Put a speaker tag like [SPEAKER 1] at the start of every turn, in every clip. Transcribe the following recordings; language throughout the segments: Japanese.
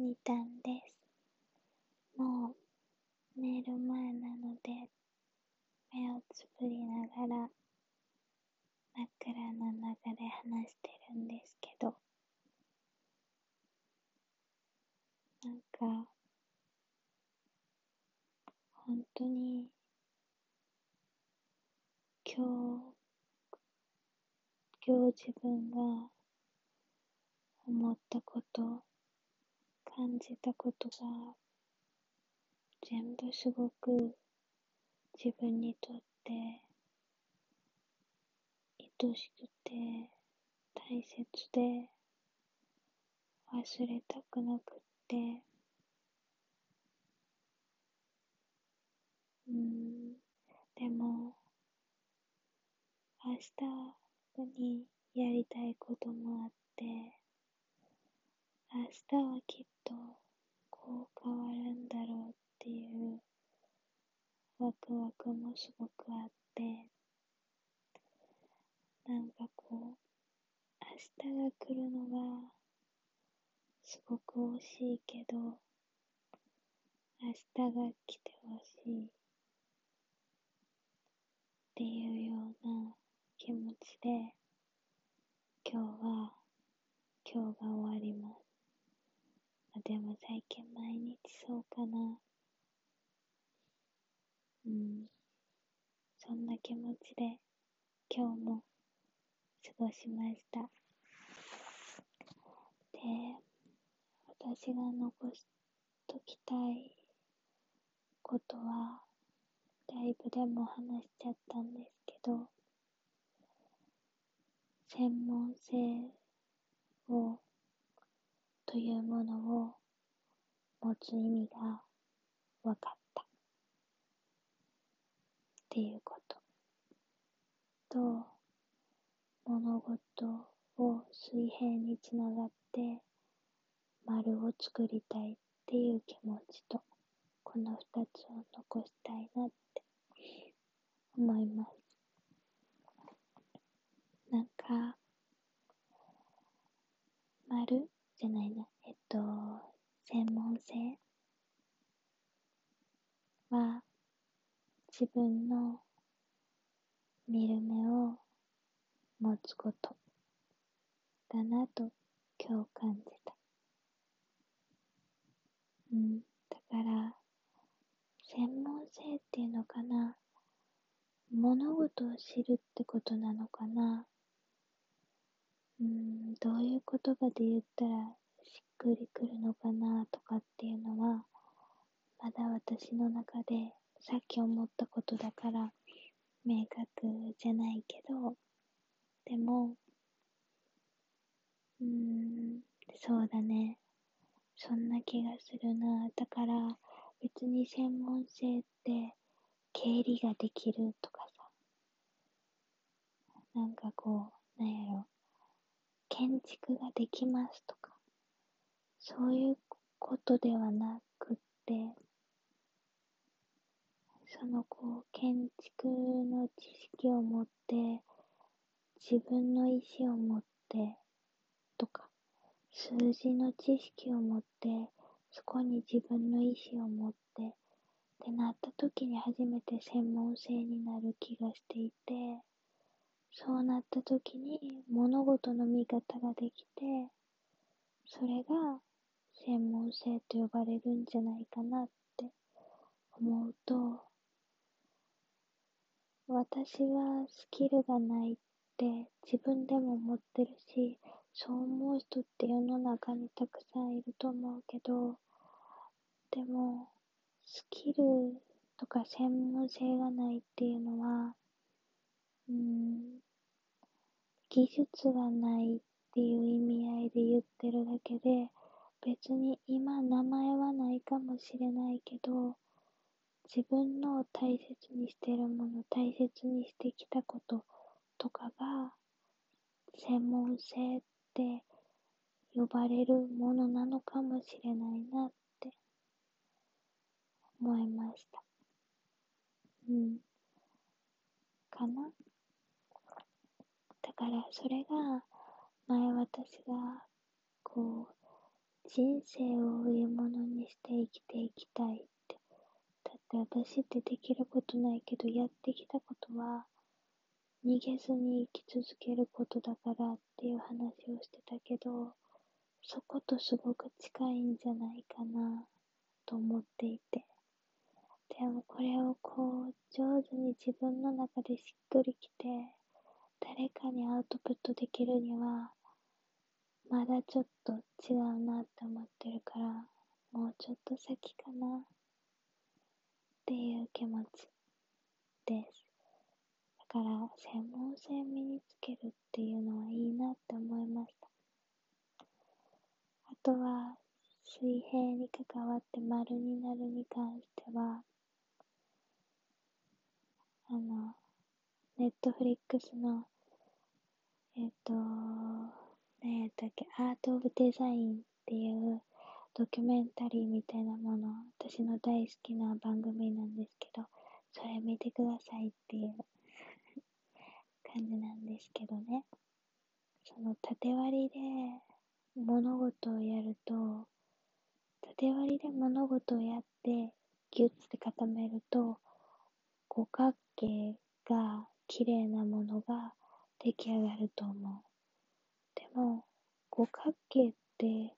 [SPEAKER 1] ニタンです。もう寝る前なので、目をつぶりながら枕の中で話してるんですけど、なんか、本当に、今日、今日自分が思ったこと、感じたことが、全部すごく自分にとって愛しくて大切で忘れたくなくって。うん。でも明日にやりたいこともあって明日はきっとこう変わるんだろうっていうワクワクもすごくあってなんかこう明日が来るのがすごく惜しいけど明日が来てほしいっていうような気持ちで今日は今日が終わります。でも最近毎日そうかな。うん。そんな気持ちで今日も過ごしました。で、私が残しときたいことは、ライブでも話しちゃったんですけど、専門性を、というものを持つ意味が分かったっていうことと、物事を水平につながって丸を作りたいっていう気持ちと、この二つを残したいなって思います。なんか、丸じゃないな、えっと、専門性は自分の見る目を持つことだなと今日感じた。うん、だから、専門性っていうのかな。物事を知るってことなのかな。うん、どういう言葉で言ったらしっくりくるのかなとかっていうのは、まだ私の中でさっき思ったことだから明確じゃないけど、でも、うーん、そうだね。そんな気がするな。だから、別に専門性って、経理ができるとかさ。なんかこう、なんやろ。建築ができますとか。そういうことではなくって、そのこう、建築の知識を持って、自分の意思を持って、とか、数字の知識を持って、そこに自分の意思を持って、ってなった時に初めて専門性になる気がしていて、そうなった時に物事の見方ができて、それが専門性と呼ばれるんじゃないかなって思うと、私はスキルがないって自分でも思ってるし、そう思う人って世の中にたくさんいると思うけど、でも、スキルとか専門性がないっていうのは、うん、技術がないっていう意味合いで言ってるだけで、別に今名前はないかもしれないけど、自分の大切にしてるもの、大切にしてきたこととかが、専門性って呼ばれるものなのかもしれないなって思いました。うん。かな？からそれが前私がこう人生を売り物にして生きていきたいって。だって私ってできることないけど、やってきたことは、逃げずに生き続けることだからっていう話をしてたけど、そことすごく近いんじゃないかなと思っていて。でもこれをこう上手に自分の中でしっくりきて誰かにアウトプットできるにはまだちょっと違うなって思ってるからもうちょっと先かなっていう気持ちです。だから専門性身につけるっていうのはいいなって思いました。あとは水平に関わって丸になるに関してはあの、ネットフリックスの、えっ、と、何やったっけ、アート・オブ・デザインっていうドキュメンタリーみたいなもの、私の大好きな番組なんですけど、それ見てくださいっていう 感じなんですけどね。その縦割りで物事をやると、縦割りで物事をやって、ギュッて固めると、五角形が綺麗なものが出来上がると思う。でも、五角形って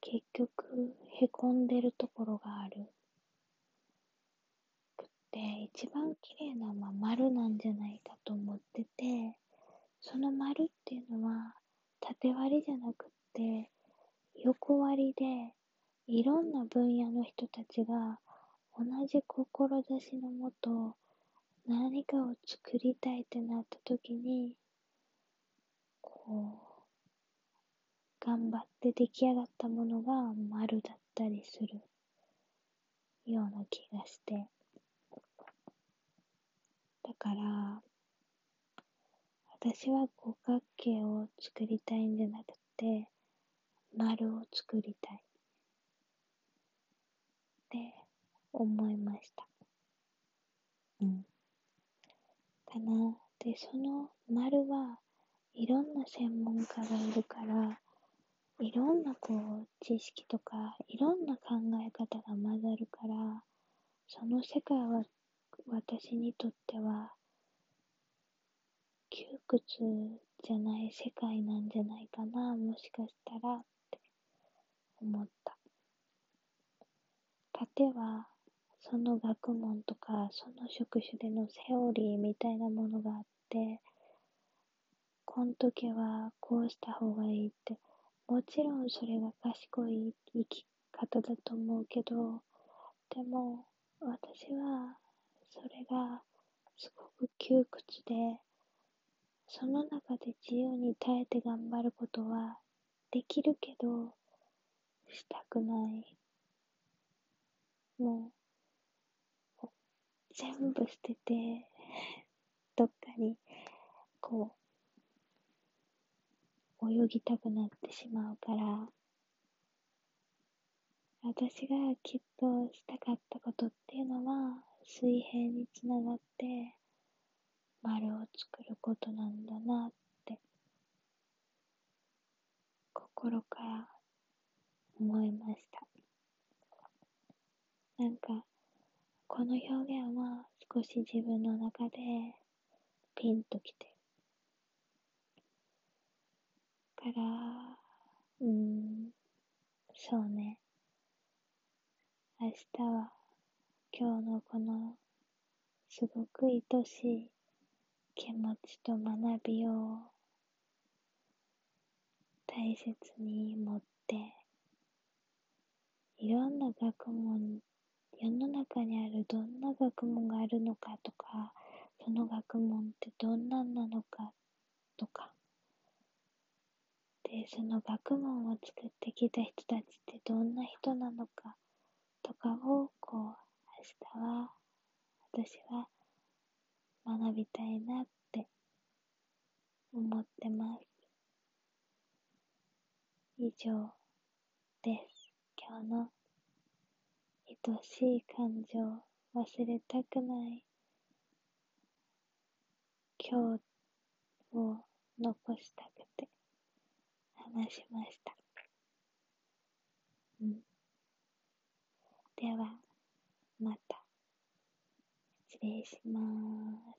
[SPEAKER 1] 結局へこんでるところがある。で、一番綺麗なのは丸なんじゃないかと思ってて、その丸っていうのは縦割りじゃなくって横割りでいろんな分野の人たちが同じ志のもと何かを作りたいってなった時に、こう、頑張って出来上がったものが丸だったりするような気がして。だから、私は五角形を作りたいんじゃなくて、丸を作りたい。って思いました。うん。かな。で、その丸はいろんな専門家がいるから、いろんなこう知識とか、いろんな考え方が混ざるから、その世界は私にとっては窮屈じゃない世界なんじゃないかな、もしかしたらって思った。盾はその学問とか、その職種でのセオリーみたいなものがあって、この時はこうした方がいいって、もちろんそれが賢い生き方だと思うけど、でも私はそれがすごく窮屈で、その中で自由に耐えて頑張ることはできるけど、したくない。もう、全部捨てて、どっかに、こう、泳ぎたくなってしまうから、私がきっとしたかったことっていうのは、水平につながって、丸を作ることなんだなって、心から思いました。なんか、この表現は少し自分の中でピンときてから、うん、そうね。明日は今日のこのすごく愛しい気持ちと学びを大切に持っていろんな学問世の中にあるどんな学問があるのかとか、その学問ってどんなんなのかとか、で、その学問を作ってきた人たちってどんな人なのかとかを、こう、明日は、私は学びたいなって思ってます。以上です。今日の愛しい感情忘れたくない今日を残した話しましたうん。では、また。失礼します。